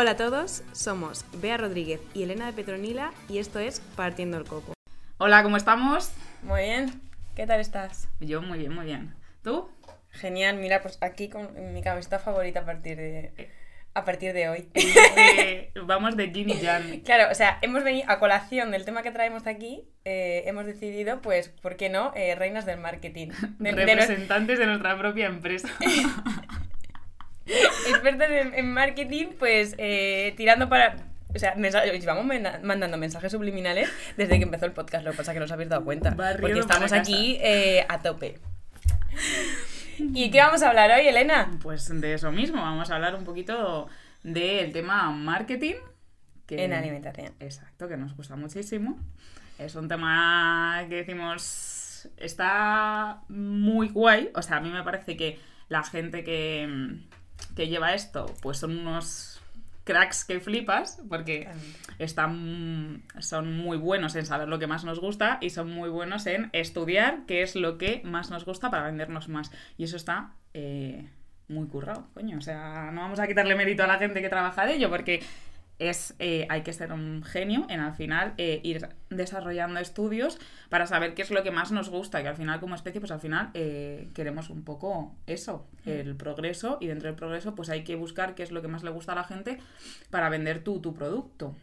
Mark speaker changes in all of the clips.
Speaker 1: Hola a todos, somos Bea Rodríguez y Elena de Petronila y esto es Partiendo el Coco.
Speaker 2: Hola, ¿cómo estamos?
Speaker 1: Muy bien, ¿qué tal estás?
Speaker 2: Yo muy bien, muy bien. ¿Tú?
Speaker 1: Genial, mira, pues aquí con mi camiseta favorita a partir de, a partir de hoy.
Speaker 2: Vamos de Yin y Yang.
Speaker 1: Claro, o sea, hemos venido a colación del tema que traemos aquí, eh, hemos decidido, pues, ¿por qué no? Eh, reinas del marketing. De- de nues-
Speaker 2: Representantes de nuestra propia empresa.
Speaker 1: expertos en, en marketing, pues, eh, tirando para... O sea, mensa- llevamos menda- mandando mensajes subliminales desde que empezó el podcast, lo que pasa es que no os habéis dado cuenta.
Speaker 2: Barrido
Speaker 1: porque estamos aquí a tope. ¿Y qué vamos a hablar hoy, Elena?
Speaker 2: Pues de eso mismo, vamos a hablar un poquito del tema marketing. Que,
Speaker 1: En alimentación.
Speaker 2: Exacto, que nos gusta muchísimo. Es un tema que decimos está muy guay. O sea, a mí me parece que la gente que, que lleva esto, pues son unos cracks que flipas, porque están, son muy buenos en saber lo que más nos gusta y son muy buenos en estudiar qué es lo que más nos gusta para vendernos más. Y eso está eh, muy currado, coño. O sea, no vamos a quitarle mérito a la gente que trabaja de ello, porque es, eh, hay que ser un genio en al final eh, ir desarrollando estudios para saber qué es lo que más nos gusta, que al final como especie, pues al final eh, queremos un poco eso, el progreso, y dentro del progreso pues hay que buscar qué es lo que más le gusta a la gente para vender tú tu producto.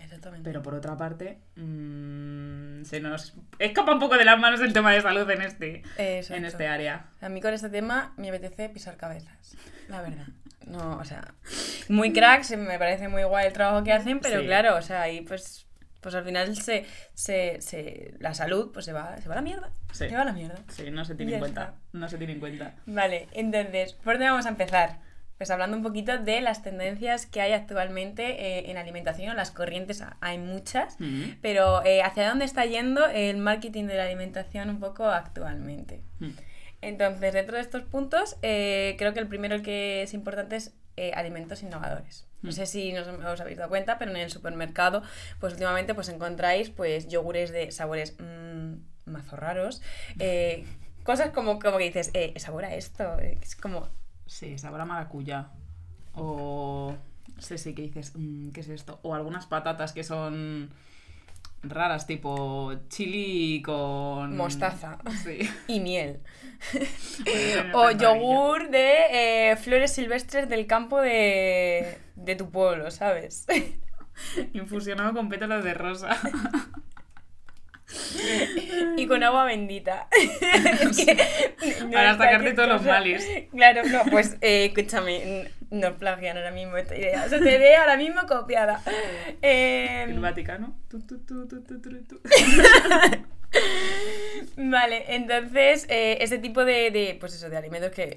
Speaker 1: Exactamente.
Speaker 2: Pero por otra parte, mm, se nos escapa un poco de las manos el tema de salud en este,
Speaker 1: Exacto.
Speaker 2: en este área.
Speaker 1: A mí con este tema me apetece pisar cabezas, la verdad. No, o sea, muy cracks, me parece muy guay el trabajo que hacen, pero
Speaker 2: Sí.
Speaker 1: claro, o sea, ahí pues, pues al final se, se, se- la salud pues se va, se va a la mierda.
Speaker 2: Sí.
Speaker 1: Se va a la mierda.
Speaker 2: Sí, no se tiene en cuenta.
Speaker 1: está.
Speaker 2: No se tiene en cuenta.
Speaker 1: Vale, entonces, ¿por dónde vamos a empezar? Pues hablando un poquito de las tendencias que hay actualmente eh, en alimentación, las corrientes hay muchas, pero eh, ¿hacia dónde está yendo el marketing de la alimentación un poco actualmente?
Speaker 2: Mm.
Speaker 1: Entonces, dentro de estos puntos, eh, creo que el primero que es importante es eh, alimentos innovadores. No
Speaker 2: Mm.
Speaker 1: sé si nos, os habéis dado cuenta, pero en el supermercado, pues últimamente pues encontráis pues yogures de sabores mm, mazo raros. eh, cosas como, como que dices, eh, sabor a esto. Es como,
Speaker 2: Sí, sabor a maracuyá. O. Sí, sí, que dices, mm, ¿qué es esto? O algunas patatas que son raras, tipo chili con.
Speaker 1: Mostaza.
Speaker 2: Sí.
Speaker 1: y miel. O yogur de eh, flores silvestres del campo de, de tu pueblo, ¿sabes?
Speaker 2: Infusionado con pétalos de rosa.
Speaker 1: y con agua bendita. No
Speaker 2: Para sacarte todos los males.
Speaker 1: Claro, no, pues eh, escúchame, n- no plagian ahora mismo esta idea. O sea, te idea ahora mismo copiada. Eh,
Speaker 2: El Vaticano. Tu, tu, tu.
Speaker 1: Vale, entonces eh, ese tipo de, de, pues eso, de alimentos que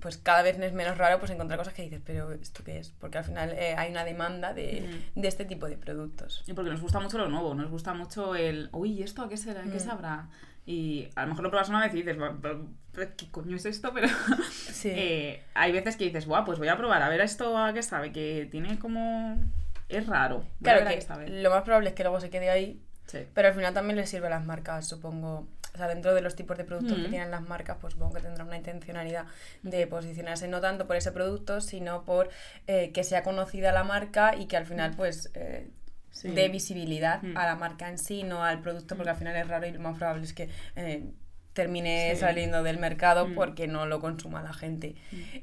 Speaker 1: pues cada vez es menos raro pues encontrar cosas que dices, pero ¿esto qué es? Porque al final eh, hay una demanda de,
Speaker 2: Mm.
Speaker 1: de este tipo de productos.
Speaker 2: Y porque nos gusta mucho lo nuevo, nos gusta mucho el. Uy, ¿esto a qué será? ¿Qué
Speaker 1: Mm.
Speaker 2: sabrá? Y a lo mejor lo pruebas una vez y dices, "Va- va- ¿qué coño es esto? Pero
Speaker 1: Sí.
Speaker 2: eh, hay veces que dices, guau, pues voy a probar a ver esto a qué sabe, que tiene como. Es raro. Voy a
Speaker 1: claro
Speaker 2: a
Speaker 1: que
Speaker 2: qué sabe.
Speaker 1: lo más probable es que luego se quede ahí,
Speaker 2: Sí.
Speaker 1: pero al final también les sirve a las marcas, supongo. O sea, dentro de los tipos de productos que
Speaker 2: Mm.
Speaker 1: tienen las marcas, pues supongo que tendrán una intencionalidad de posicionarse no tanto por ese producto, sino por eh, que sea conocida la marca y que al final, pues, eh,
Speaker 2: Sí.
Speaker 1: dé visibilidad
Speaker 2: Mm.
Speaker 1: a la marca en sí, no al producto, porque al final es raro y lo más probable es que eh, termine
Speaker 2: Sí.
Speaker 1: saliendo del mercado
Speaker 2: Mm.
Speaker 1: porque no lo consuma la gente.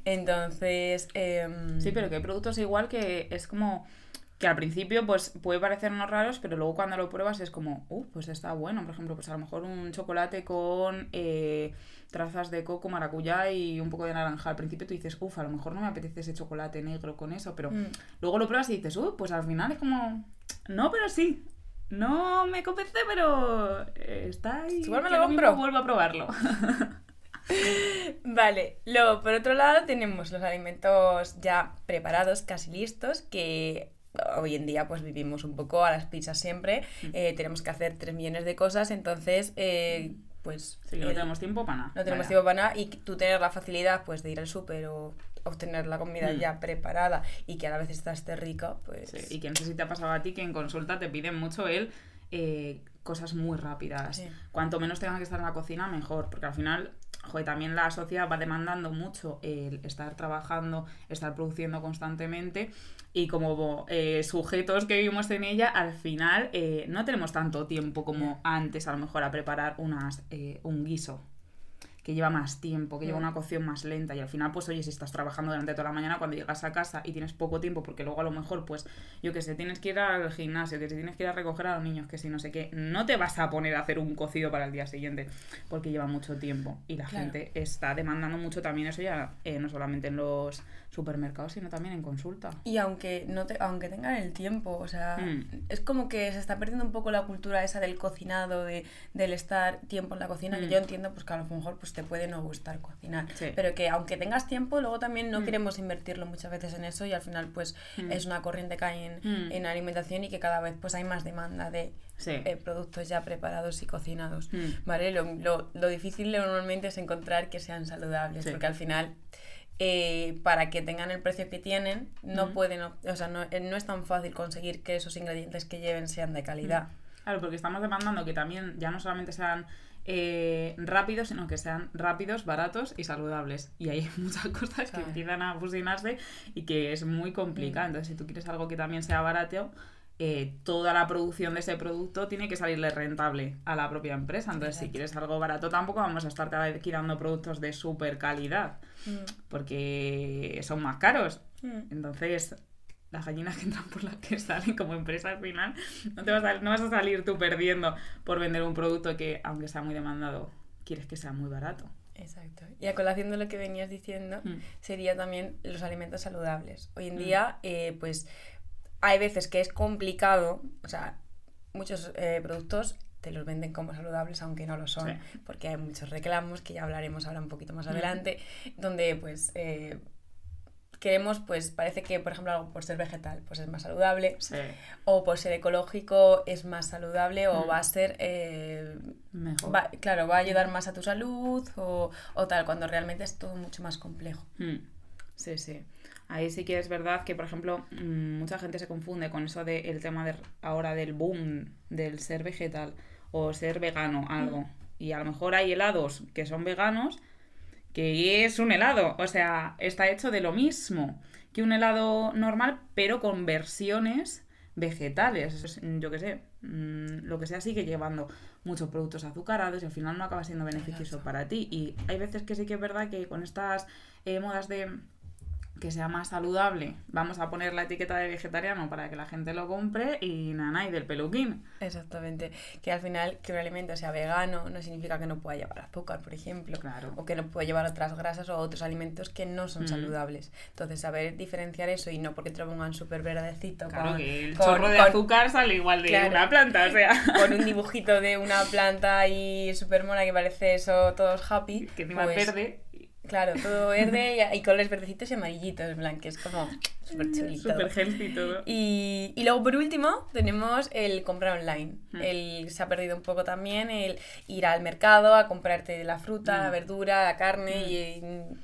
Speaker 1: Entonces, em,
Speaker 2: Sí, pero que hay productos igual que es como que al principio pues puede parecernos raros, pero luego cuando lo pruebas es como, uh, pues está bueno. Por ejemplo, pues a lo mejor un chocolate con eh, trazas de coco, maracuyá y un poco de naranja. Al principio tú dices, uff, a lo mejor no me apetece ese chocolate negro con eso, pero
Speaker 1: Mm.
Speaker 2: luego lo pruebas y dices, uh, pues al final es como, no, pero sí. No me convence, pero eh, está ahí.
Speaker 1: Igual me lo compro.
Speaker 2: vuelvo a probarlo.
Speaker 1: Vale, luego por otro lado tenemos los alimentos ya preparados, casi listos, que hoy en día pues vivimos un poco a las pizzas siempre, eh, tenemos que hacer 3 millones de cosas, entonces eh, pues...
Speaker 2: Sí, que no
Speaker 1: el-
Speaker 2: tenemos tiempo para nada.
Speaker 1: no tenemos
Speaker 2: Vaya.
Speaker 1: tiempo para nada y tú tener la facilidad pues de ir al súper o obtener la comida
Speaker 2: Mm.
Speaker 1: ya preparada y que a la vez esta esté rica, pues...
Speaker 2: Sí, y que no sé si te ha pasado a ti que en consulta te piden mucho el eh, cosas muy rápidas.
Speaker 1: Sí.
Speaker 2: Cuanto menos tengan que estar en la cocina, mejor, porque al final, joder, también la sociedad va demandando mucho el estar trabajando, estar produciendo constantemente y como eh, sujetos que vivimos en ella, al final eh, no tenemos tanto tiempo como antes a lo mejor a preparar unas, eh, un guiso que lleva más tiempo, que lleva
Speaker 1: Mm.
Speaker 2: una cocción más lenta y al final pues oye, si estás trabajando durante toda la mañana cuando llegas a casa y tienes poco tiempo porque luego a lo mejor pues yo que sé, tienes que ir al gimnasio, que si tienes que ir a recoger a los niños, que si no sé qué, no te vas a poner a hacer un cocido para el día siguiente porque lleva mucho tiempo y la
Speaker 1: Claro.
Speaker 2: gente está demandando mucho también eso ya eh, no solamente en los supermercados sino también en consulta.
Speaker 1: Y aunque no te, aunque tengan el tiempo, o sea,
Speaker 2: Mm.
Speaker 1: es como que se está perdiendo un poco la cultura esa del cocinado, de, del estar tiempo en la cocina, que
Speaker 2: Mm.
Speaker 1: yo entiendo pues que a lo mejor pues te puede no gustar cocinar,
Speaker 2: Sí.
Speaker 1: pero que aunque tengas tiempo, luego también no
Speaker 2: Mm.
Speaker 1: queremos invertirlo muchas veces en eso y al final pues es una corriente que hay en, en alimentación y que cada vez pues hay más demanda de
Speaker 2: Sí.
Speaker 1: eh, productos ya preparados y cocinados. ¿Vale? Lo, lo- lo difícil normalmente es encontrar que sean saludables,
Speaker 2: Sí.
Speaker 1: porque al final, eh, para que tengan el precio que tienen, no pueden, o sea, no, eh, no es tan fácil conseguir que esos ingredientes que lleven sean de calidad.
Speaker 2: Claro, porque estamos demandando que también ya no solamente sean eh, rápidos, sino que sean rápidos, baratos y saludables. Y hay muchas cosas que empiezan a fusionarse y que es muy complicado.
Speaker 1: Mm.
Speaker 2: Entonces, si tú quieres algo que también sea barato, eh, toda la producción de ese producto tiene que salirle rentable a la propia empresa. Entonces, si quieres algo barato, tampoco vamos a estar cada vez quitando productos de super calidad,
Speaker 1: Mm.
Speaker 2: porque son más caros.
Speaker 1: Mm.
Speaker 2: Entonces, las gallinas que entran por las que salen como empresa al final, no, te vas a, no vas a salir tú perdiendo por vender un producto que, aunque sea muy demandado, quieres que sea muy barato.
Speaker 1: Exacto. Y a colación de lo que venías diciendo,
Speaker 2: Mm.
Speaker 1: sería también los alimentos saludables. Hoy en
Speaker 2: Mm.
Speaker 1: día, eh, pues hay veces que es complicado, o sea, muchos eh, productos te los venden como saludables aunque no lo son,
Speaker 2: Sí.
Speaker 1: porque hay muchos reclamos que ya hablaremos ahora un poquito más
Speaker 2: Mm.
Speaker 1: adelante, donde pues eh, queremos, pues parece que por ejemplo algo por ser vegetal pues es más saludable,
Speaker 2: Sí,
Speaker 1: o por ser ecológico es más saludable o
Speaker 2: Mm.
Speaker 1: va a ser... eh,
Speaker 2: mejor.
Speaker 1: Va- claro, va a ayudar más a tu salud o, o tal, cuando realmente es todo mucho más complejo.
Speaker 2: Mm. Sí, sí. Ahí sí que es verdad que, por ejemplo, mm, mucha gente se confunde con eso del tema de ahora del boom del ser vegetal o ser vegano, algo. Y a lo mejor hay helados que son veganos, que es un helado. O sea, está hecho de lo mismo que un helado normal, pero con versiones vegetales. Es- Yo qué sé, mm, lo que sea sigue llevando muchos productos azucarados y al final no acaba siendo beneficioso para ti. Y hay veces que sí que es verdad que con estas eh, modas de que sea más saludable, vamos a poner la etiqueta de vegetariano para que la gente lo compre y nana y del peluquín.
Speaker 1: Exactamente. Que al final que un alimento sea vegano no significa que no pueda llevar azúcar, por ejemplo.
Speaker 2: Claro.
Speaker 1: O que no pueda llevar otras grasas o otros alimentos que no son
Speaker 2: Mm.
Speaker 1: saludables. Entonces, saber diferenciar eso y no porque te lo pongan súper verdecito
Speaker 2: Claro
Speaker 1: con,
Speaker 2: que el
Speaker 1: con-
Speaker 2: chorro de
Speaker 1: con-
Speaker 2: azúcar sale igual de
Speaker 1: Claro.
Speaker 2: una planta, o sea.
Speaker 1: con un dibujito de una planta ahí súper mona que parece eso todos happy.
Speaker 2: que encima es
Speaker 1: pues,
Speaker 2: verde.
Speaker 1: Claro, todo verde y, y colores verdecitos y amarillitos, en plan, que es como súper chulito.
Speaker 2: Súper healthy todo.
Speaker 1: Y, y luego por último tenemos el comprar online.
Speaker 2: Mm.
Speaker 1: El, se ha perdido un poco también el ir al mercado a comprarte la fruta, la
Speaker 2: Mm.
Speaker 1: verdura, la carne
Speaker 2: Mm.
Speaker 1: y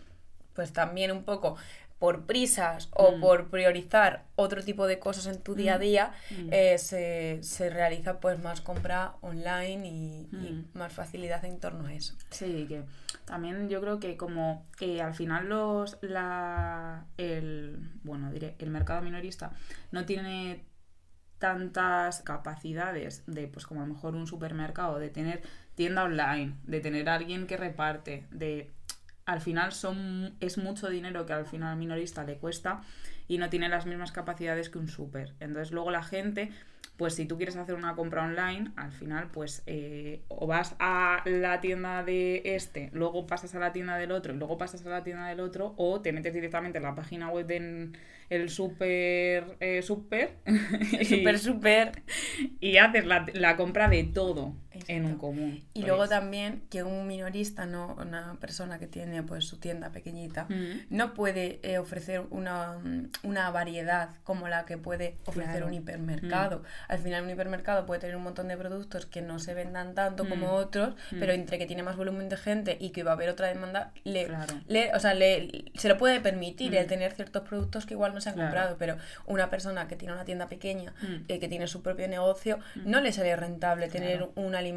Speaker 1: pues también un poco por prisas o
Speaker 2: Mm.
Speaker 1: por priorizar otro tipo de cosas en tu día a día,
Speaker 2: Mm.
Speaker 1: eh, se, se realiza pues más compra online y, y
Speaker 2: Mm.
Speaker 1: más facilidad en torno a eso.
Speaker 2: Sí, que también yo creo que como eh, al final los la el bueno diré el mercado minorista no tiene tantas capacidades de pues como a lo mejor un supermercado de tener tienda online de tener alguien que reparte de al final son es mucho dinero que al final al minorista le cuesta y no tiene las mismas capacidades que un super entonces luego la gente pues si tú quieres hacer una compra online, al final, pues eh, o vas a la tienda de este, luego pasas a la tienda del otro y luego pasas a la tienda del otro, o te metes directamente en la página web del el super eh, super y,
Speaker 1: Súper, súper.
Speaker 2: y haces la, la compra de todo. En un común.
Speaker 1: Y luego también que un minorista, no una persona que tiene pues su tienda pequeñita,
Speaker 2: Mm.
Speaker 1: no puede eh, ofrecer una, una variedad como la que puede ofrecer
Speaker 2: Claro. Mm.
Speaker 1: un hipermercado. Al final un hipermercado puede tener un montón de productos que no se vendan tanto como
Speaker 2: Mm.
Speaker 1: otros, pero entre que tiene más volumen de gente y que va a haber otra demanda, le,
Speaker 2: Claro.
Speaker 1: le- o sea, le, se lo puede permitir
Speaker 2: Mm.
Speaker 1: el tener ciertos productos que igual no se han
Speaker 2: Claro.
Speaker 1: comprado, pero una persona que tiene una tienda pequeña,
Speaker 2: Mm.
Speaker 1: eh, que tiene su propio negocio, no le sale rentable tener un alimento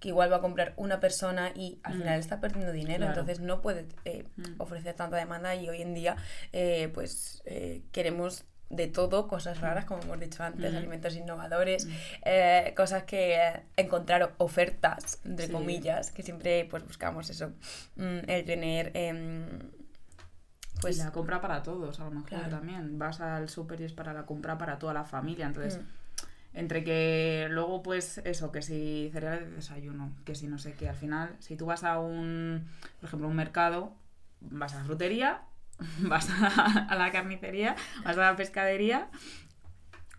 Speaker 1: que igual va a comprar una persona y al
Speaker 2: Mm.
Speaker 1: final está perdiendo dinero,
Speaker 2: Claro.
Speaker 1: entonces no puede eh,
Speaker 2: Mm.
Speaker 1: ofrecer tanta demanda y hoy en día eh, pues eh, queremos de todo, cosas raras, como hemos dicho antes,
Speaker 2: Mm.
Speaker 1: alimentos innovadores,
Speaker 2: Mm.
Speaker 1: eh, cosas que eh, encontrar ofertas, entre
Speaker 2: Sí.
Speaker 1: comillas, que siempre pues buscamos eso, mm, el tener em,
Speaker 2: Pues
Speaker 1: pues
Speaker 2: la compra para todos, a lo mejor
Speaker 1: Claro.
Speaker 2: también. Vas al súper y es para la compra para toda la familia. Entonces,
Speaker 1: Mm.
Speaker 2: Entre que luego, pues eso, que si cereales de desayuno, que si no sé qué, al final, si tú vas a un, por ejemplo, un mercado, vas a la frutería, vas a, a la carnicería, vas a la pescadería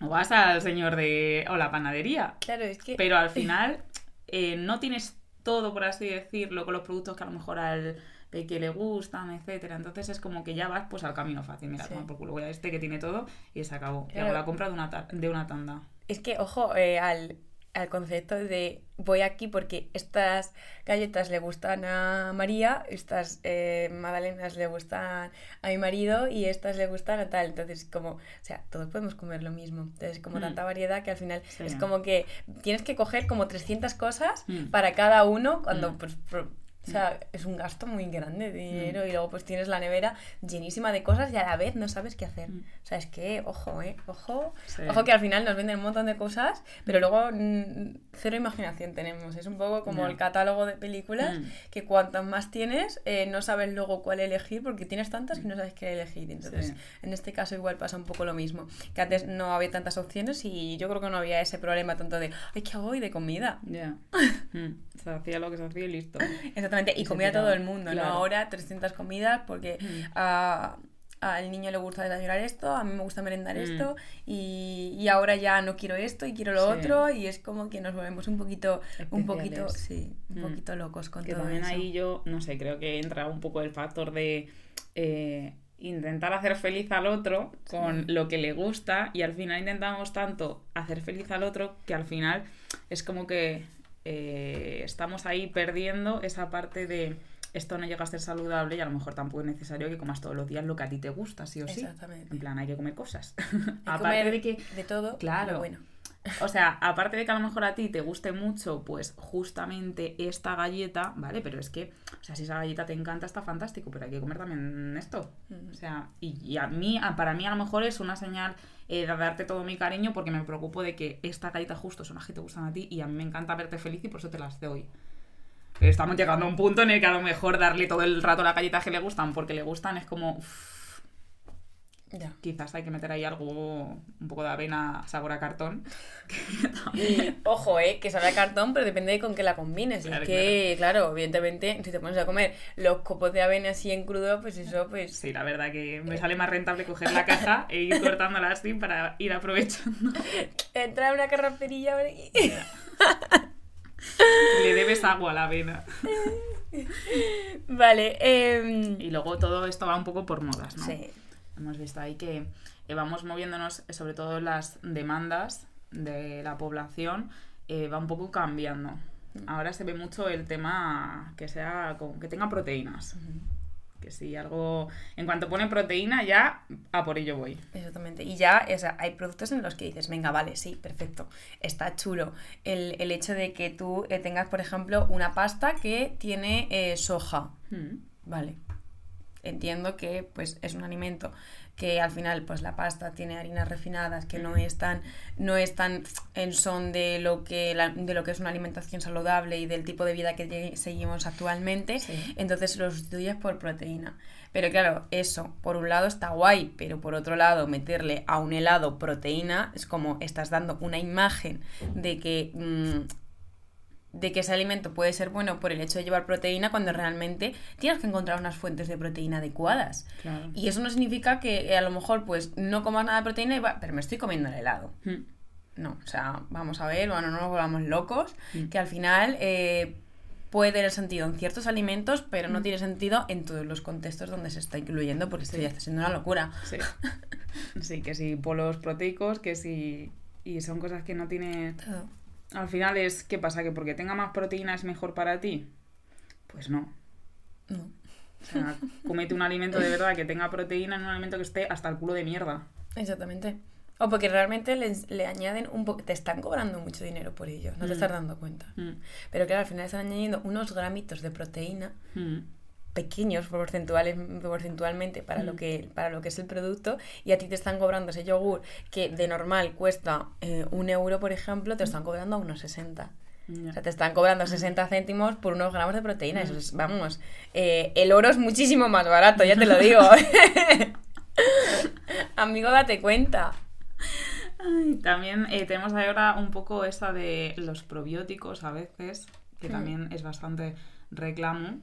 Speaker 2: o vas al señor de. o la panadería.
Speaker 1: claro, es que
Speaker 2: Pero al final eh, no tienes todo, por así decirlo, con los productos que a lo mejor al que le gustan, etcétera. Entonces es como que ya vas pues al camino fácil. Mira,
Speaker 1: Sí.
Speaker 2: por culo, voy a este que tiene todo y se acabó. Y
Speaker 1: Claro.
Speaker 2: hago la compra de una, de una tanda.
Speaker 1: Es que, ojo, eh, al, al concepto de voy aquí porque estas galletas le gustan a María, estas eh, magdalenas le gustan a mi marido y estas le gustan a tal. Entonces, como, o sea, todos podemos comer lo mismo. Entonces, como
Speaker 2: Mm.
Speaker 1: tanta variedad que al final
Speaker 2: Sí.
Speaker 1: es como que tienes que coger como 300 cosas
Speaker 2: Mm.
Speaker 1: para cada uno cuando,
Speaker 2: Mm.
Speaker 1: pues, o sea, es un gasto muy grande de dinero y luego pues tienes la nevera llenísima de cosas y a la vez no sabes qué hacer.
Speaker 2: Mm.
Speaker 1: O sea, es que, ojo, eh, ojo,
Speaker 2: Sí.
Speaker 1: ojo que al final nos venden un montón de cosas, pero luego mm, cero imaginación tenemos. Es un poco como el catálogo de películas,
Speaker 2: Mm.
Speaker 1: que cuantas más tienes, eh, no sabes luego cuál elegir porque tienes tantas que no sabes qué elegir. Entonces,
Speaker 2: Sí.
Speaker 1: en este caso igual pasa un poco lo mismo, que antes no había tantas opciones y yo creo que no había ese problema tanto de, ay, ¿qué hago hoy de comida?
Speaker 2: Ya. Mm. Se hacía lo que se hacía y listo.
Speaker 1: Exactamente, y comía
Speaker 2: tiraba.
Speaker 1: todo el mundo,
Speaker 2: Claro.
Speaker 1: ¿no? Ahora 300 comidas porque
Speaker 2: Mm.
Speaker 1: a- al niño le gusta desayunar esto, a mí me gusta merendar
Speaker 2: Mm.
Speaker 1: esto y, y ahora ya no quiero esto y quiero lo
Speaker 2: Sí.
Speaker 1: otro y es como que nos volvemos un poquito, un poquito, sí, un
Speaker 2: Mm.
Speaker 1: poquito locos con
Speaker 2: que
Speaker 1: todo
Speaker 2: también
Speaker 1: eso.
Speaker 2: ahí yo, no sé, creo que entra un poco el factor de eh, intentar hacer feliz al otro con
Speaker 1: Sí.
Speaker 2: lo que le gusta y al final intentamos tanto hacer feliz al otro que al final es como que eh, estamos ahí perdiendo esa parte de esto no llega a ser saludable y a lo mejor tampoco es necesario que comas todos los días lo que a ti te gusta, sí o sí.
Speaker 1: Exactamente.
Speaker 2: En plan, hay que comer cosas. Aparte
Speaker 1: comer
Speaker 2: de que
Speaker 1: de todo,
Speaker 2: Claro.
Speaker 1: bueno.
Speaker 2: o sea, aparte de que a lo mejor a ti te guste mucho, pues justamente esta galleta, ¿vale? Pero es que, o sea, si esa galleta te encanta, está fantástico, pero hay que comer también esto.
Speaker 1: Mm.
Speaker 2: O sea, y, y a mí, a- para mí a lo mejor es una señal eh, de darte todo mi cariño porque me preocupo de que esta galleta justo son las que te gustan a ti y a mí me encanta verte feliz y por eso te las doy. Pero estamos llegando a un punto en el que a lo mejor darle todo el rato las galletas que le gustan porque le gustan es como... uff,
Speaker 1: Ya.
Speaker 2: quizás hay que meter ahí algo, un poco de avena sabor a cartón.
Speaker 1: Ojo, eh, que sabe a cartón, pero depende de con qué la combines.
Speaker 2: Claro,
Speaker 1: es que, claro. evidentemente, si te pones a comer los copos de avena así en crudo, pues eso, pues.
Speaker 2: Sí, la verdad que me sale más rentable coger la caja e ir cortándola así para ir aprovechando.
Speaker 1: Entra una carrocerilla por aquí.
Speaker 2: Le debes agua a la avena.
Speaker 1: Vale, em,
Speaker 2: Y luego todo esto va un poco por modas, ¿no?
Speaker 1: Sí.
Speaker 2: Hemos visto ahí que eh, vamos moviéndonos, eh, sobre todo las demandas de la población, eh, va un poco cambiando. Ahora se ve mucho el tema que sea con- que tenga proteínas. Que si algo. En cuanto pone proteína, ya a por ello voy.
Speaker 1: Exactamente. Y ya, o sea, hay productos en los que dices, venga, vale, sí, perfecto, está chulo. El, el hecho de que tú eh, tengas, por ejemplo, una pasta que tiene soja.
Speaker 2: Mm.
Speaker 1: Vale. Entiendo que pues es un alimento que al final pues la pasta tiene harinas refinadas que no están no están en son de lo que la- de lo que es una alimentación saludable y del tipo de vida que seguimos actualmente
Speaker 2: Sí.
Speaker 1: entonces lo sustituyes por proteína pero claro eso por un lado está guay pero por otro lado meterle a un helado proteína es como estás dando una imagen de que mm, de que ese alimento puede ser bueno por el hecho de llevar proteína cuando realmente tienes que encontrar unas fuentes de proteína adecuadas.
Speaker 2: Claro.
Speaker 1: Y eso no significa que eh, a lo mejor pues no comas nada de proteína y va, pero me estoy comiendo el helado.
Speaker 2: Mm.
Speaker 1: no, o sea, vamos a ver, bueno, no nos volvamos locos,
Speaker 2: Mm.
Speaker 1: que al final eh, puede tener sentido en ciertos alimentos, pero no
Speaker 2: Mm.
Speaker 1: tiene sentido en todos los contextos donde se está incluyendo, porque esto ya está siendo una locura.
Speaker 2: Sí. Sí, que si polos proteicos, que si... Y son cosas que no tiene... Al final es, ¿qué pasa? ¿Que porque tenga más proteína es mejor para ti? Pues no.
Speaker 1: No.
Speaker 2: O sea, comete un alimento de verdad que tenga proteína en un alimento que esté hasta el culo de mierda.
Speaker 1: Exactamente. O porque realmente le, le añaden un poco, te están cobrando mucho dinero por ello, no te
Speaker 2: Mm.
Speaker 1: estás dando cuenta.
Speaker 2: Mm,
Speaker 1: Pero claro, al final están añadiendo unos gramitos de proteína
Speaker 2: mm,
Speaker 1: pequeños porcentuales, porcentualmente para, lo
Speaker 2: Mm.
Speaker 1: que, para lo que es el producto y a ti te están cobrando ese yogur que de normal cuesta eh, un euro, por ejemplo, te lo están cobrando a unos 60.
Speaker 2: ya.
Speaker 1: O sea, te están cobrando 60 céntimos por unos gramos de proteína. Eso es, vamos, eh, el oro es muchísimo más barato, ya te lo digo. Amigo, date cuenta.
Speaker 2: Ay, también eh, tenemos ahora un poco esta de los probióticos a veces, que
Speaker 1: Mm.
Speaker 2: también es bastante reclamo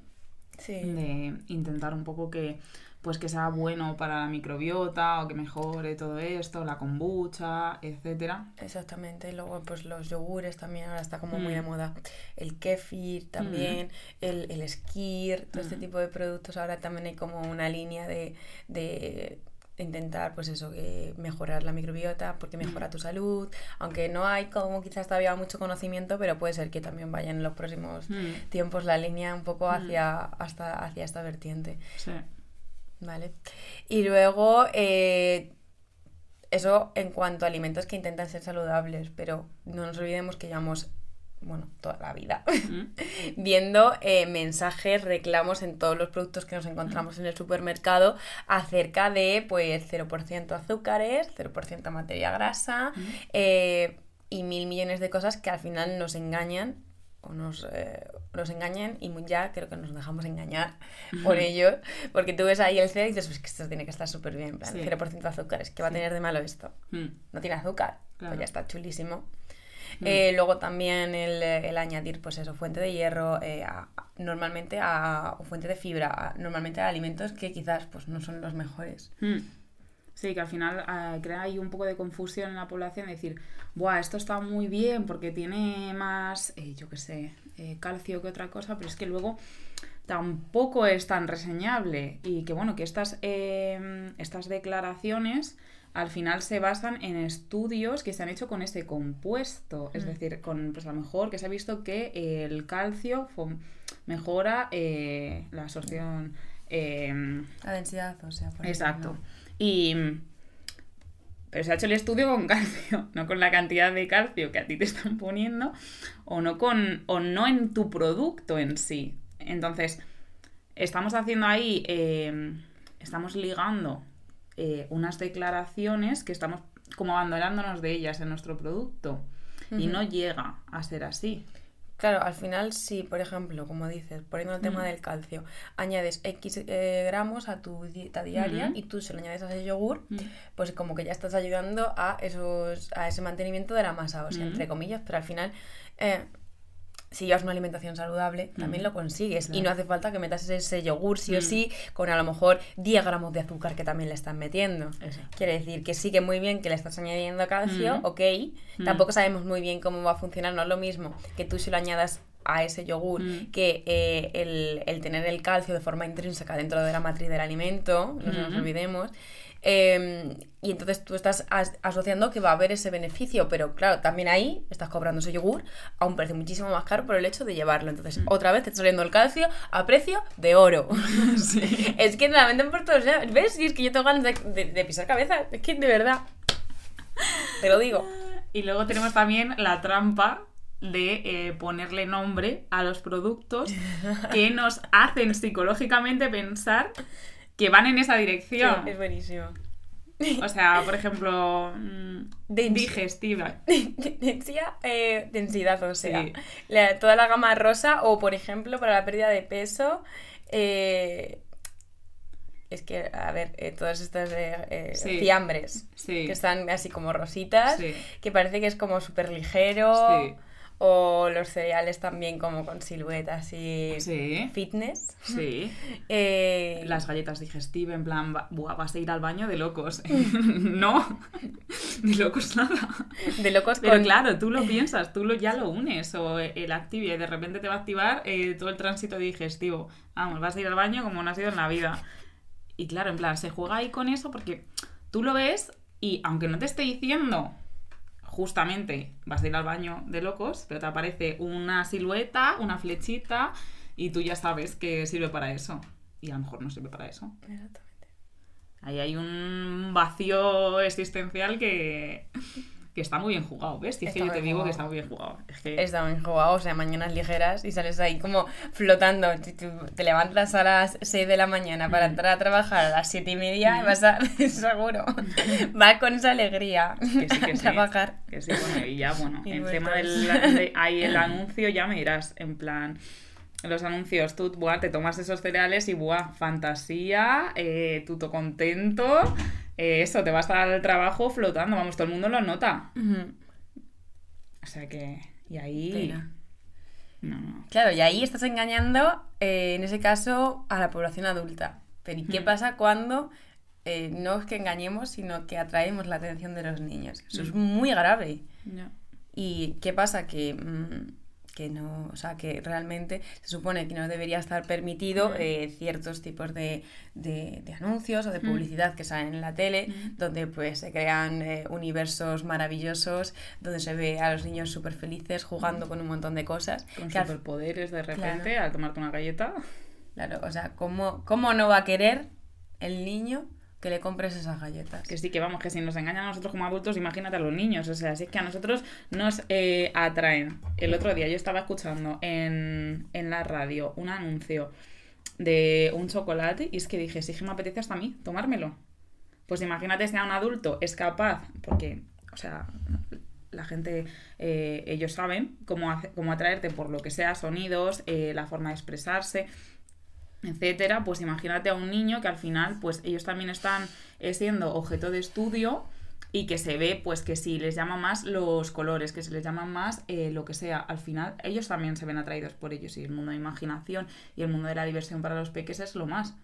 Speaker 1: Sí.
Speaker 2: de intentar un poco que pues que sea bueno para la microbiota o que mejore todo esto, la kombucha, etcétera.
Speaker 1: Exactamente, y luego pues los yogures también ahora está como muy de
Speaker 2: Mm.
Speaker 1: moda. El kefir también, el, el skir, todo este
Speaker 2: Mm.
Speaker 1: tipo de productos. Ahora también hay como una línea de, de intentar pues eso, que mejorar la microbiota porque mejora tu salud. Aunque no hay como quizás todavía mucho conocimiento, pero puede ser que también vaya en los próximos
Speaker 2: Mm,
Speaker 1: tiempos la línea un poco
Speaker 2: Mm.
Speaker 1: hacia, hasta, hacia esta vertiente.
Speaker 2: sí.
Speaker 1: Vale. Y luego, eh, eso en cuanto a alimentos que intentan ser saludables, pero no nos olvidemos que llevamos, bueno, toda la vida
Speaker 2: Mm,
Speaker 1: viendo eh, mensajes, reclamos en todos los productos que nos encontramos en el supermercado acerca de, pues, 0% azúcares, 0% materia grasa
Speaker 2: mm,
Speaker 1: eh, y mil millones de cosas que al final nos engañan o nos, eh, nos engañan y ya creo que nos dejamos engañar por ello, porque tú ves ahí el CD y dices, pues que esto tiene que estar súper bien, en plan,
Speaker 2: Sí.
Speaker 1: 0% de azúcares, ¿qué va a tener de malo esto?
Speaker 2: mm,
Speaker 1: No tiene azúcar,
Speaker 2: Claro.
Speaker 1: pues ya está chulísimo.
Speaker 2: Mm.
Speaker 1: Eh, luego también el, eh, el añadir, pues eso, fuente de hierro, eh, a- normalmente a, o fuente de fibra, a- normalmente a alimentos que quizás pues no son los mejores.
Speaker 2: mm. Sí, que al final eh, crea ahí un poco de confusión en la población, decir, Buah, esto está muy bien porque tiene más, yo qué sé, calcio que otra cosa, pero es que luego tampoco es tan reseñable y que bueno, que estas, eh, estas declaraciones al final se basan en estudios que se han hecho con ese compuesto, es
Speaker 1: Mm.
Speaker 2: decir, con pues a lo mejor que se ha visto que el calcio mejora eh, la absorción eh,
Speaker 1: La densidad, o sea, por
Speaker 2: Exacto.
Speaker 1: ejemplo.
Speaker 2: Y. Pero se ha hecho el estudio con calcio, no con la cantidad de calcio que a ti te están poniendo, o no con. o no en tu producto en sí. Entonces, estamos haciendo ahí. eh, estamos ligando eh, unas declaraciones que estamos como abandonándonos de ellas en nuestro producto. Y no llega a ser así.
Speaker 1: Claro, al final, si por ejemplo, como dices, poniendo el tema
Speaker 2: Mm.
Speaker 1: del calcio, añades X eh, gramos a tu dieta diaria y tú se lo añades a ese yogur,
Speaker 2: Mm.
Speaker 1: pues como que ya estás ayudando a esos a ese mantenimiento de la masa ósea,
Speaker 2: Mm.
Speaker 1: entre comillas, pero al final, eh, si llevas una alimentación saludable, también
Speaker 2: Mm.
Speaker 1: lo consigues. Y no hace falta que metas ese yogur sí o
Speaker 2: Mm.
Speaker 1: sí, con a lo mejor 10 gramos de azúcar que también le están metiendo.
Speaker 2: Eso.
Speaker 1: Quiere decir que sí que muy bien que le estás añadiendo calcio,
Speaker 2: Mm.
Speaker 1: ok.
Speaker 2: Mm.
Speaker 1: Tampoco sabemos muy bien cómo va a funcionar, no es lo mismo que tú se lo añadas a ese yogur
Speaker 2: Mm.
Speaker 1: que eh, el, el tener el calcio de forma intrínseca dentro de la matriz del alimento, no nos olvidemos. Eh, y entonces tú estás as- asociando que va a haber ese beneficio, pero claro, también ahí estás cobrando ese yogur a un precio muchísimo más caro por el hecho de llevarlo. Entonces,
Speaker 2: Mm.
Speaker 1: otra vez te está saliendo el calcio a precio de oro. es que la venden por todos lados. ¿Ves? Y es que yo tengo ganas de, de- de pisar cabeza. Es que de verdad. Te lo digo.
Speaker 2: Y luego tenemos también la trampa de eh, ponerle nombre a los productos que nos hacen psicológicamente pensar que van en esa
Speaker 1: Sí,
Speaker 2: dirección.
Speaker 1: es buenísimo.
Speaker 2: O sea, por ejemplo, mm,
Speaker 1: Dens-
Speaker 2: digestiva.
Speaker 1: Densidad, eh, densidad, o sea,
Speaker 2: Sí.
Speaker 1: la- toda la gama rosa o, por ejemplo, para la pérdida de peso, eh, es que, a ver, eh, todas estas eh, eh,
Speaker 2: Sí.
Speaker 1: fiambres
Speaker 2: Sí.
Speaker 1: que están así como rositas,
Speaker 2: Sí.
Speaker 1: que parece que es como súper ligero. O los cereales también como con siluetas y
Speaker 2: Sí.
Speaker 1: fitness.
Speaker 2: Sí.
Speaker 1: Eh,
Speaker 2: Las galletas digestive, en plan, buah, vas a ir al baño de locos. no, de locos nada.
Speaker 1: de locos
Speaker 2: Pero
Speaker 1: con...
Speaker 2: claro, tú lo piensas, tú lo, ya lo unes, o el Activia, y de repente te va a activar eh, todo el tránsito digestivo. Vamos, vas a ir al baño como no has ido en la vida. Y claro, en plan, se juega ahí con eso porque tú lo ves y aunque no te esté diciendo justamente vas a ir al baño de locos, pero te aparece una silueta, una flechita y tú ya sabes que sirve para eso. Y a lo mejor no sirve para eso.
Speaker 1: Exactamente.
Speaker 2: Ahí hay un vacío existencial que, que está muy bien jugado, ¿ves?
Speaker 1: Está
Speaker 2: yo te
Speaker 1: muy
Speaker 2: digo que está muy bien jugado. Es que...
Speaker 1: Está bien jugado, o sea, mañanas ligeras y sales ahí como flotando. Te levantas a las 6 de la mañana para entrar a trabajar a las 7 y media y vas a, seguro, vas con esa alegría
Speaker 2: Que sí, que
Speaker 1: a
Speaker 2: sí.
Speaker 1: trabajar.
Speaker 2: Que sí, bueno, y ya, bueno,
Speaker 1: Y
Speaker 2: el tema del de- ahí el anuncio ya me dirás, en plan, los anuncios, tú, buah, te tomas esos cereales y, buah, fantasía, eh, tú todo contento, eh, eso, te vas al trabajo flotando, vamos, todo el mundo lo nota. O sea que, y ahí...
Speaker 1: Pena.
Speaker 2: No, no.
Speaker 1: Claro, y ahí estás engañando, eh, en ese caso, a la población adulta. Pero ¿y qué
Speaker 2: Mm.
Speaker 1: pasa cuando eh, no es que engañemos, sino que atraemos la atención de los niños? Eso es muy grave. ¿Y qué pasa? Que, mm, que no, o sea, que realmente se supone que no debería estar permitido
Speaker 2: Mm.
Speaker 1: eh, ciertos tipos de, de- de anuncios o de
Speaker 2: Mm.
Speaker 1: publicidad que salen en la tele,
Speaker 2: Mm.
Speaker 1: donde pues se crean eh, universos maravillosos, donde se ve a los niños súper felices jugando con un montón de cosas.
Speaker 2: Con
Speaker 1: que
Speaker 2: superpoderes de repente
Speaker 1: Claro.
Speaker 2: al tomarte una galleta.
Speaker 1: Claro, o sea, ¿cómo, ¿cómo no va a querer el niño que le compres esas galletas?
Speaker 2: Que sí, que vamos, que si nos engañan a nosotros como adultos, imagínate a los niños. O sea, si es que a nosotros nos eh, atraen. El otro día yo estaba escuchando en, en la radio un anuncio de un chocolate y es que dije, sí que me apetece hasta a mí tomármelo. Pues imagínate si a un adulto es capaz, porque, o sea, la gente, eh, ellos saben cómo, hace- cómo atraerte por lo que sea, sonidos, eh, la forma de expresarse, etcétera, pues imagínate a un niño que al final, pues ellos también están eh, siendo objeto de estudio y que se ve, pues que si les llama más los colores, que se les llama más eh, lo que sea, al final ellos también se ven atraídos por ellos y el mundo de imaginación y el mundo de la diversión para los peques es lo más.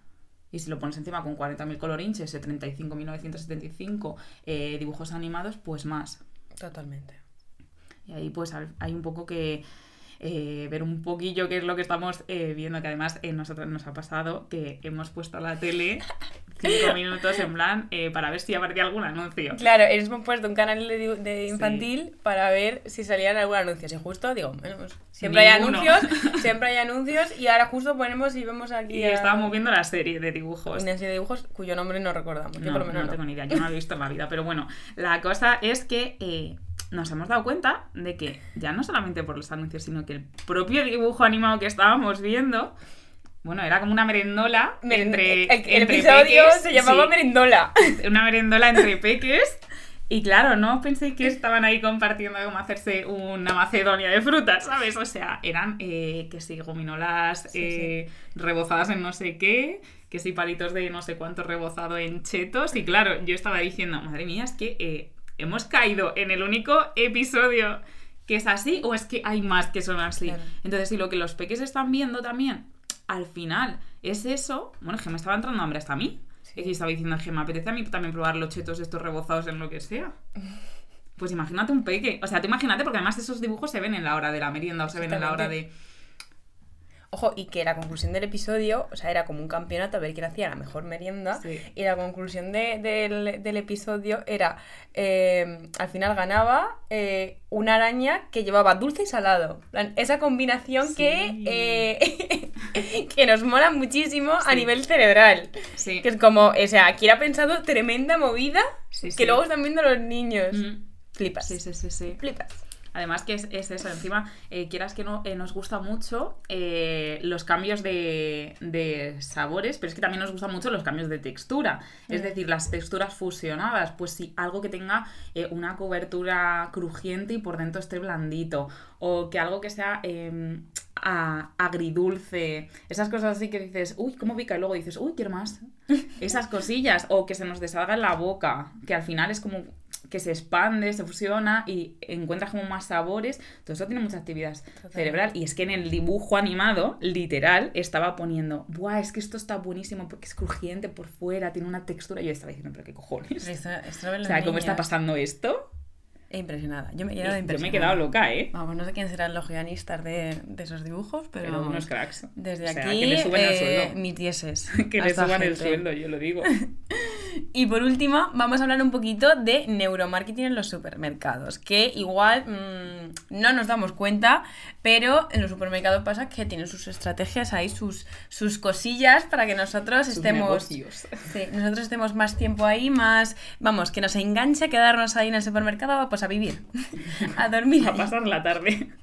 Speaker 2: Y si lo pones encima con 40.000 colorinches, 35.975 eh, dibujos animados, pues más.
Speaker 1: Totalmente.
Speaker 2: Y ahí pues hay un poco que eh, ver un poquillo qué es lo que estamos eh, viendo, que además eh, nosotros nos ha pasado que hemos puesto la tele cinco minutos en plan eh, para ver si aparecía algún anuncio.
Speaker 1: Claro, hemos puesto un canal de, de
Speaker 2: Sí.
Speaker 1: infantil para ver si salían algún anuncio. Y justo digo, siempre hay anuncios, siempre hay anuncios, y ahora justo ponemos y vemos aquí
Speaker 2: Y
Speaker 1: a-
Speaker 2: estábamos viendo la serie de dibujos.
Speaker 1: una serie de dibujos cuyo nombre no recordamos. Yo
Speaker 2: No,
Speaker 1: por lo menos
Speaker 2: no
Speaker 1: no.
Speaker 2: tengo ni idea, yo no lo he visto en la vida, pero bueno, la cosa es que nos hemos dado cuenta de que ya no solamente por los anuncios, sino que el propio dibujo animado que estábamos viendo, bueno, era como una merendola
Speaker 1: Meren-
Speaker 2: entre,
Speaker 1: el, el
Speaker 2: entre
Speaker 1: episodio
Speaker 2: peques,
Speaker 1: se llamaba
Speaker 2: sí,
Speaker 1: Merendola.
Speaker 2: una merendola entre peques. Y claro, no pensé que estaban ahí compartiendo cómo hacerse una macedonia de frutas, ¿sabes? O sea, eran, eh, que sí, gominolas
Speaker 1: Sí,
Speaker 2: eh, rebozadas en no sé qué, que sí, palitos de no sé cuánto rebozado en chetos. Y claro, yo estaba diciendo, madre mía, es que eh, hemos caído en el único episodio que es así o es que hay más que son así.
Speaker 1: Claro.
Speaker 2: Entonces, si lo que los peques están viendo también, al final, es eso, bueno, es que me estaba entrando hambre hasta a mí.
Speaker 1: Sí.
Speaker 2: Y estaba diciendo, que me apetece a mí también probar los chetos estos rebozados en lo que sea. Pues imagínate un peque. O sea, tú imagínate, porque además esos dibujos se ven en la hora de la merienda o se ven en la hora de.
Speaker 1: Ojo, y que la conclusión del episodio, o sea, era como un campeonato a ver quién hacía la mejor merienda.
Speaker 2: Sí.
Speaker 1: Y la conclusión de- del, del episodio era, eh, al final ganaba eh, una araña que llevaba dulce y salado. Esa combinación
Speaker 2: Sí.
Speaker 1: que, eh, que nos mola muchísimo a nivel cerebral.
Speaker 2: Sí.
Speaker 1: Que es como, o sea, aquí ha pensado tremenda movida que luego están viendo los niños.
Speaker 2: Mm.
Speaker 1: Flipas.
Speaker 2: Sí, sí, sí, sí.
Speaker 1: Flipas.
Speaker 2: Además que es, es eso, encima, eh, quieras que no, eh, nos gusta mucho eh, los cambios de, de sabores, pero es que también nos gustan mucho los cambios de textura. Es decir, las texturas fusionadas, pues sí, algo que tenga una cobertura crujiente y por dentro esté blandito. O que algo que sea a- agridulce. Esas cosas así que dices, uy, cómo pica, y luego dices, uy, quiero más. Esas cosillas. O que se nos deshaga en la boca, que al final es como que se expande, se fusiona y encuentras como más sabores. Todo eso tiene mucha actividad cerebral. Y es que en el dibujo animado, literal, estaba poniendo, ¡buah! Es que esto está buenísimo porque es crujiente por fuera, tiene una textura. Y yo estaba diciendo, ¿pero qué cojones?
Speaker 1: Ven
Speaker 2: o sea, ¿cómo está pasando esto?
Speaker 1: Impresionada. Yo me he quedado
Speaker 2: Yo
Speaker 1: impresionada.
Speaker 2: me he quedado loca, ¿eh?
Speaker 1: Vamos, no sé quién serán los guionistas de, de esos dibujos, pero,
Speaker 2: Pero unos cracks.
Speaker 1: desde
Speaker 2: O sea,
Speaker 1: aquí
Speaker 2: que le suban el
Speaker 1: eh,
Speaker 2: sueldo.
Speaker 1: mis dieces
Speaker 2: Que le suban el sueldo, yo lo digo.
Speaker 1: Y por último, vamos a hablar un poquito de neuromarketing en los supermercados, que igual mm, no nos damos cuenta, pero en los supermercados pasa que tienen sus estrategias ahí, sus, sus cosillas para que nosotros
Speaker 2: Sus
Speaker 1: estemos...
Speaker 2: negocios.
Speaker 1: Sí, nosotros estemos más tiempo ahí, más, vamos, que nos enganche quedarnos ahí en el supermercado, pues a vivir, a dormir.
Speaker 2: A pasar la tarde.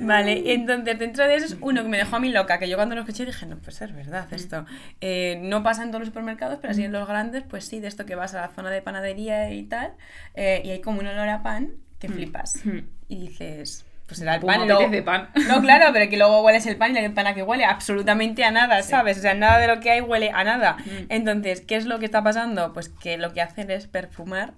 Speaker 1: Vale, entonces dentro de eso es uno que me dejó a mí loca, que yo cuando lo escuché dije, no, pues es verdad esto. Eh, no pasa en todos los supermercados, pero así en los grandes, pues sí, de esto que vas a la zona de panadería y tal, eh, y hay como un olor a pan que flipas.
Speaker 2: Mm.
Speaker 1: Y dices, pues será el
Speaker 2: Pues
Speaker 1: pan. y luego-
Speaker 2: apetece pan.
Speaker 1: No, claro, pero que luego hueles el pan y el pan a que huele absolutamente a nada, ¿sabes? O sea, nada de lo que hay huele a nada.
Speaker 2: Mm.
Speaker 1: Entonces, ¿qué es lo que está pasando? Pues que lo que hacen es perfumar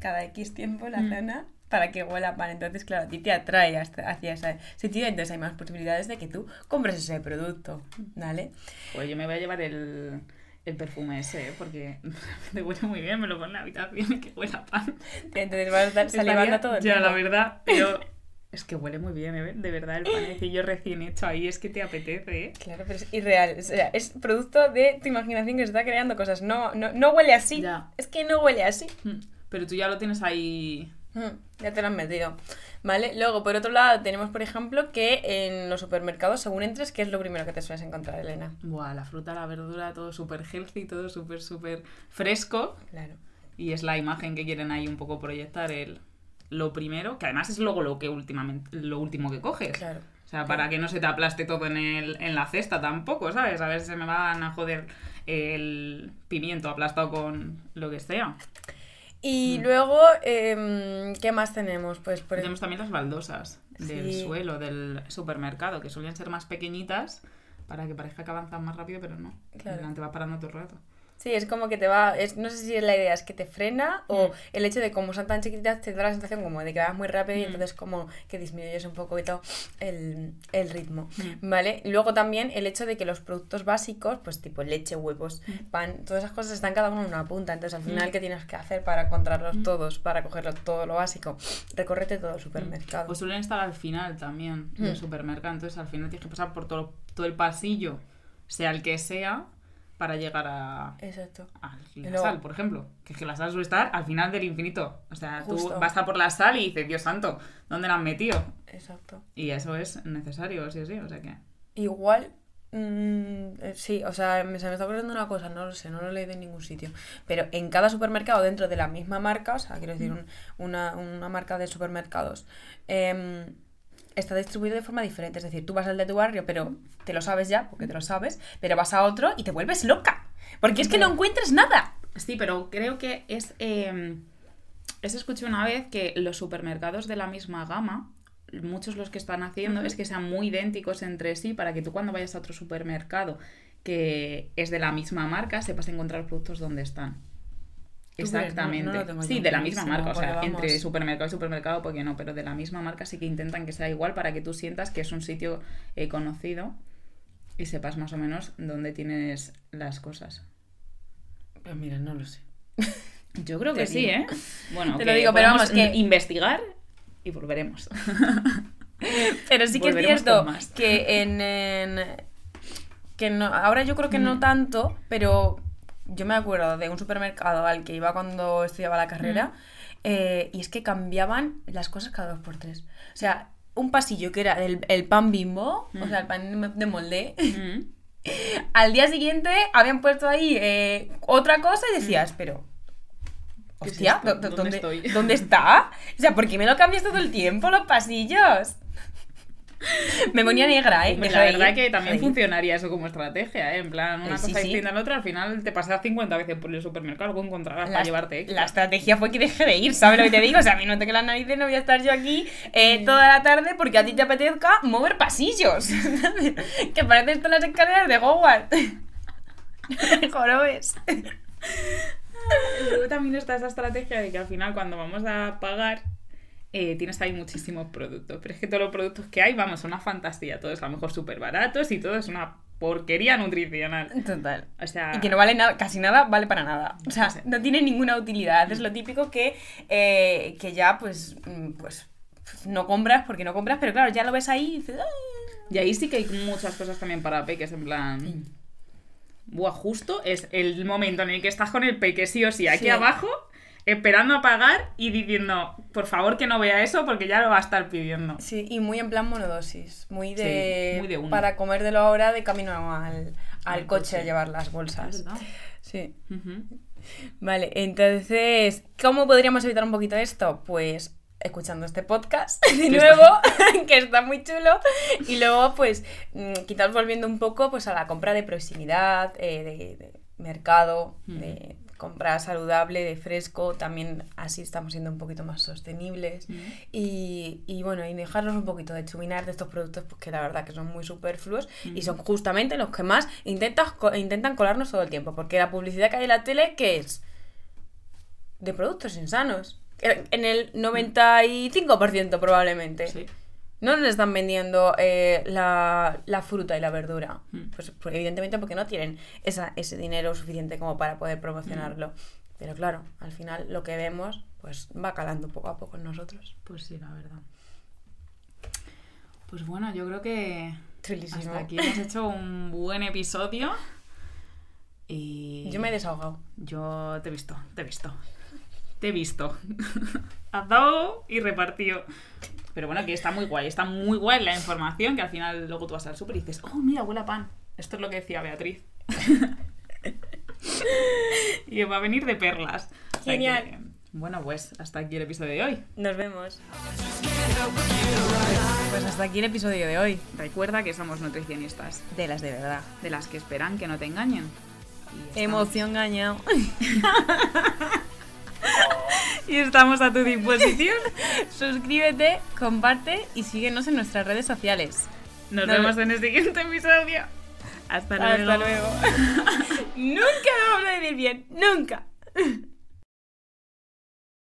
Speaker 1: cada X tiempo la
Speaker 2: Mm.
Speaker 1: para que huela pan. Entonces, claro, a ti te atrae hasta- hacia ese sitio, entonces hay más posibilidades de que tú compres ese producto, ¿vale?
Speaker 2: Pues yo me voy a llevar el, el perfume ese, ¿eh? porque me huele muy bien, me lo pongo en la habitación y que huele a pan.
Speaker 1: Entonces vas a estar salivando todo el
Speaker 2: Ya,
Speaker 1: tiempo.
Speaker 2: la verdad, pero es que huele muy bien, ¿eh? de verdad, el panecillo recién hecho ahí es que te apetece, ¿eh?
Speaker 1: Claro, pero es irreal. O sea, es producto de tu imaginación que se está creando cosas. No, no, no huele así.
Speaker 2: Ya.
Speaker 1: Es que no huele así.
Speaker 2: Mm. Pero tú ya lo tienes ahí...
Speaker 1: Mm, Ya te lo han metido. ¿Vale? Luego, por otro lado, tenemos, por ejemplo, que en los supermercados, según entres, ¿qué es lo primero que te sueles encontrar, Elena?
Speaker 2: Buah, la fruta, la verdura, todo súper healthy, todo súper, súper fresco.
Speaker 1: Claro.
Speaker 2: Y es la imagen que quieren ahí un poco proyectar el lo primero, que además es luego lo que últimamente, lo último que coges.
Speaker 1: Claro.
Speaker 2: O sea, para que no se te aplaste todo en, el, en la cesta tampoco, ¿sabes? A ver si se me van a joder el pimiento aplastado con lo que sea.
Speaker 1: Y luego, em, ¿qué más tenemos? Pues, por
Speaker 2: Tenemos también las baldosas del
Speaker 1: Sí.
Speaker 2: suelo, del supermercado, que suelen ser más pequeñitas para que parezca que avanzan más rápido, pero no.
Speaker 1: Claro.
Speaker 2: Te vas parando todo el rato.
Speaker 1: Sí, es como que te va. Es, no sé si la idea es que te frena o
Speaker 2: Mm.
Speaker 1: el hecho de como son tan chiquititas te da la sensación como de que vas muy rápido y
Speaker 2: Mm.
Speaker 1: entonces como que disminuyes un poquito el, el ritmo.
Speaker 2: Mm.
Speaker 1: ¿Vale? Luego también el hecho de que los productos básicos, pues tipo leche, huevos, pan, todas esas cosas están cada uno en una punta. Entonces al final. ¿qué tienes que hacer para encontrarlos todos, para cogerlo todo lo básico? Recórrete todo el supermercado.
Speaker 2: Pues suelen estar al final también del supermercado, entonces al final tienes que pasar por todo, todo el pasillo, sea el que sea, para llegar a,
Speaker 1: Exacto.
Speaker 2: a la
Speaker 1: luego-
Speaker 2: sal, por ejemplo. Que es que la sal suele estar al final del infinito. O sea,
Speaker 1: Justo.
Speaker 2: tú vas a por la sal y dices, Dios santo, ¿dónde la han metido?
Speaker 1: Exacto.
Speaker 2: Y eso es necesario, sí o sí, o sea que...
Speaker 1: Igual, mm, eh, sí, o sea, me, se me está ocurriendo una cosa, no lo sé, no lo he leído en ningún sitio. Pero en cada supermercado, dentro de la misma marca, o sea, quiero decir, un- una, una marca de supermercados, em, está distribuido de forma diferente. Es decir, tú vas al de tu barrio, pero te lo sabes ya, porque te lo sabes, pero vas a otro y te vuelves loca. Porque es que no encuentras nada.
Speaker 2: Sí, pero creo que es... Eh, eso escuché una vez que los supermercados de la misma gama, muchos los que están haciendo es que sean muy idénticos entre sí para que tú cuando vayas a otro supermercado que es de la misma marca sepas encontrar productos donde están. Exactamente.
Speaker 1: lo
Speaker 2: sí, de la misma marca. O sea, entre supermercado y supermercado, porque no, pero de la misma marca sí que intentan que sea igual para que tú sientas que es un sitio eh, conocido y sepas más o menos dónde tienes las cosas.
Speaker 1: Pues mira, no lo sé.
Speaker 2: Yo creo
Speaker 1: Te
Speaker 2: que sí,
Speaker 1: digo.
Speaker 2: ¿eh? Bueno,
Speaker 1: Te
Speaker 2: que
Speaker 1: lo digo, pero vamos, que-
Speaker 2: investigar y volveremos.
Speaker 1: Pero sí que es cierto que en, en- que no, ahora yo creo que
Speaker 2: Mm.
Speaker 1: no tanto, pero yo me acuerdo de un supermercado al que iba cuando estudiaba la carrera
Speaker 2: Mm.
Speaker 1: eh, y es que cambiaban las cosas cada dos por tres. O sea, un pasillo que era el, el pan bimbo, o
Speaker 2: Mm.
Speaker 1: sea, el pan de molde,
Speaker 2: Mm.
Speaker 1: al día siguiente habían puesto ahí eh, otra cosa y decías, pero...
Speaker 2: Mm. ¿Qué es
Speaker 1: Hostia,
Speaker 2: ¿Dónde
Speaker 1: ¿dónde,
Speaker 2: estoy?
Speaker 1: ¿dónde está? O sea, ¿por qué me lo cambias todo el tiempo los pasillos? me ponía negra, ¿eh? Deja
Speaker 2: la verdad
Speaker 1: ir,
Speaker 2: que también
Speaker 1: ir.
Speaker 2: funcionaría eso como estrategia, ¿eh? En plan, una
Speaker 1: Eh, sí,
Speaker 2: cosa
Speaker 1: sí.
Speaker 2: distinta a la otra, al final te pasas 50 veces por el supermercado, algo encontrarás para llevarte extra.
Speaker 1: la estrategia fue que deje de ir, ¿sabes lo que te digo? O sea, a mí no te que las narices, no voy a estar yo aquí eh, toda la tarde porque a ti te apetezca mover pasillos. que parece esto las escaleras de Hogwarts. Jorobes.
Speaker 2: Luego también está esa estrategia de que al final cuando vamos a pagar eh, tienes ahí muchísimos productos. Pero es que todos los productos que hay, vamos, son una fantasía. Todos a lo mejor súper baratos y todo es una porquería nutricional.
Speaker 1: Total.
Speaker 2: O sea,
Speaker 1: Y que no vale nada, casi nada vale para nada. O sea, no tiene ninguna utilidad. Es lo típico que, eh, que ya pues, mm, pues no compras porque no compras, pero claro, ya lo ves ahí y dices, "Ah".
Speaker 2: Y ahí sí que hay muchas cosas también para peques, en plan. Buah, justo es el momento en el que estás con el peque sí o sí aquí
Speaker 1: Sí.
Speaker 2: abajo, esperando a pagar y diciendo, por favor que no vea eso porque ya lo va a estar pidiendo.
Speaker 1: Sí, y muy en plan monodosis, muy de,
Speaker 2: Sí, muy de uno.
Speaker 1: para comértelo ahora de camino al, al coche,
Speaker 2: coche.
Speaker 1: a llevar las bolsas. Sí.
Speaker 2: Ujú.
Speaker 1: Vale, entonces, ¿cómo podríamos evitar un poquito esto? Pues escuchando este podcast de nuevo, que está muy chulo, y luego pues mm, quizás volviendo un poco pues a la compra de proximidad, eh, de, de mercado, de compra saludable, de fresco, también así estamos siendo un poquito más sostenibles y, y bueno, y dejarnos un poquito de chuminar de estos productos porque la verdad que son muy superfluos y son justamente los que más intentas co- intentan colarnos todo el tiempo, porque la publicidad que hay en la tele, ¿qué es? De productos insanos. En el 95% probablemente.
Speaker 2: Sí.
Speaker 1: No nos están vendiendo eh, la, la fruta y la verdura.
Speaker 2: Mm.
Speaker 1: Pues, pues, evidentemente porque no tienen esa, ese dinero suficiente como para poder
Speaker 2: Mm.
Speaker 1: promocionarlo. Pero claro, al final lo que vemos pues va calando poco a poco en nosotros.
Speaker 2: Pues sí, la verdad. Pues bueno, yo creo que hasta aquí hemos hecho un buen episodio. Y
Speaker 1: Yo me he desahogado.
Speaker 2: Yo te he visto, te he visto. Te he visto. Has dado y repartido. Pero bueno, que está muy guay. Está muy guay la información que al final luego tú vas al súper y dices, oh, mira, huele a pan. Esto es lo que decía Beatriz. y va a venir de perlas.
Speaker 1: Genial.
Speaker 2: que, bueno, pues hasta aquí el episodio de hoy.
Speaker 1: Nos vemos. Pues hasta aquí el episodio de hoy.
Speaker 2: Recuerda que somos nutricionistas,
Speaker 1: De las de verdad.
Speaker 2: de las que esperan que no te engañen.
Speaker 1: Emoción gañado.
Speaker 2: Y estamos a tu disposición.
Speaker 1: Suscríbete, comparte y síguenos en nuestras redes sociales.
Speaker 2: Nos
Speaker 1: Nos
Speaker 2: vemos en el siguiente episodio. Hasta luego.
Speaker 1: Hasta luego. Nunca me vamos a decir bien. Nunca.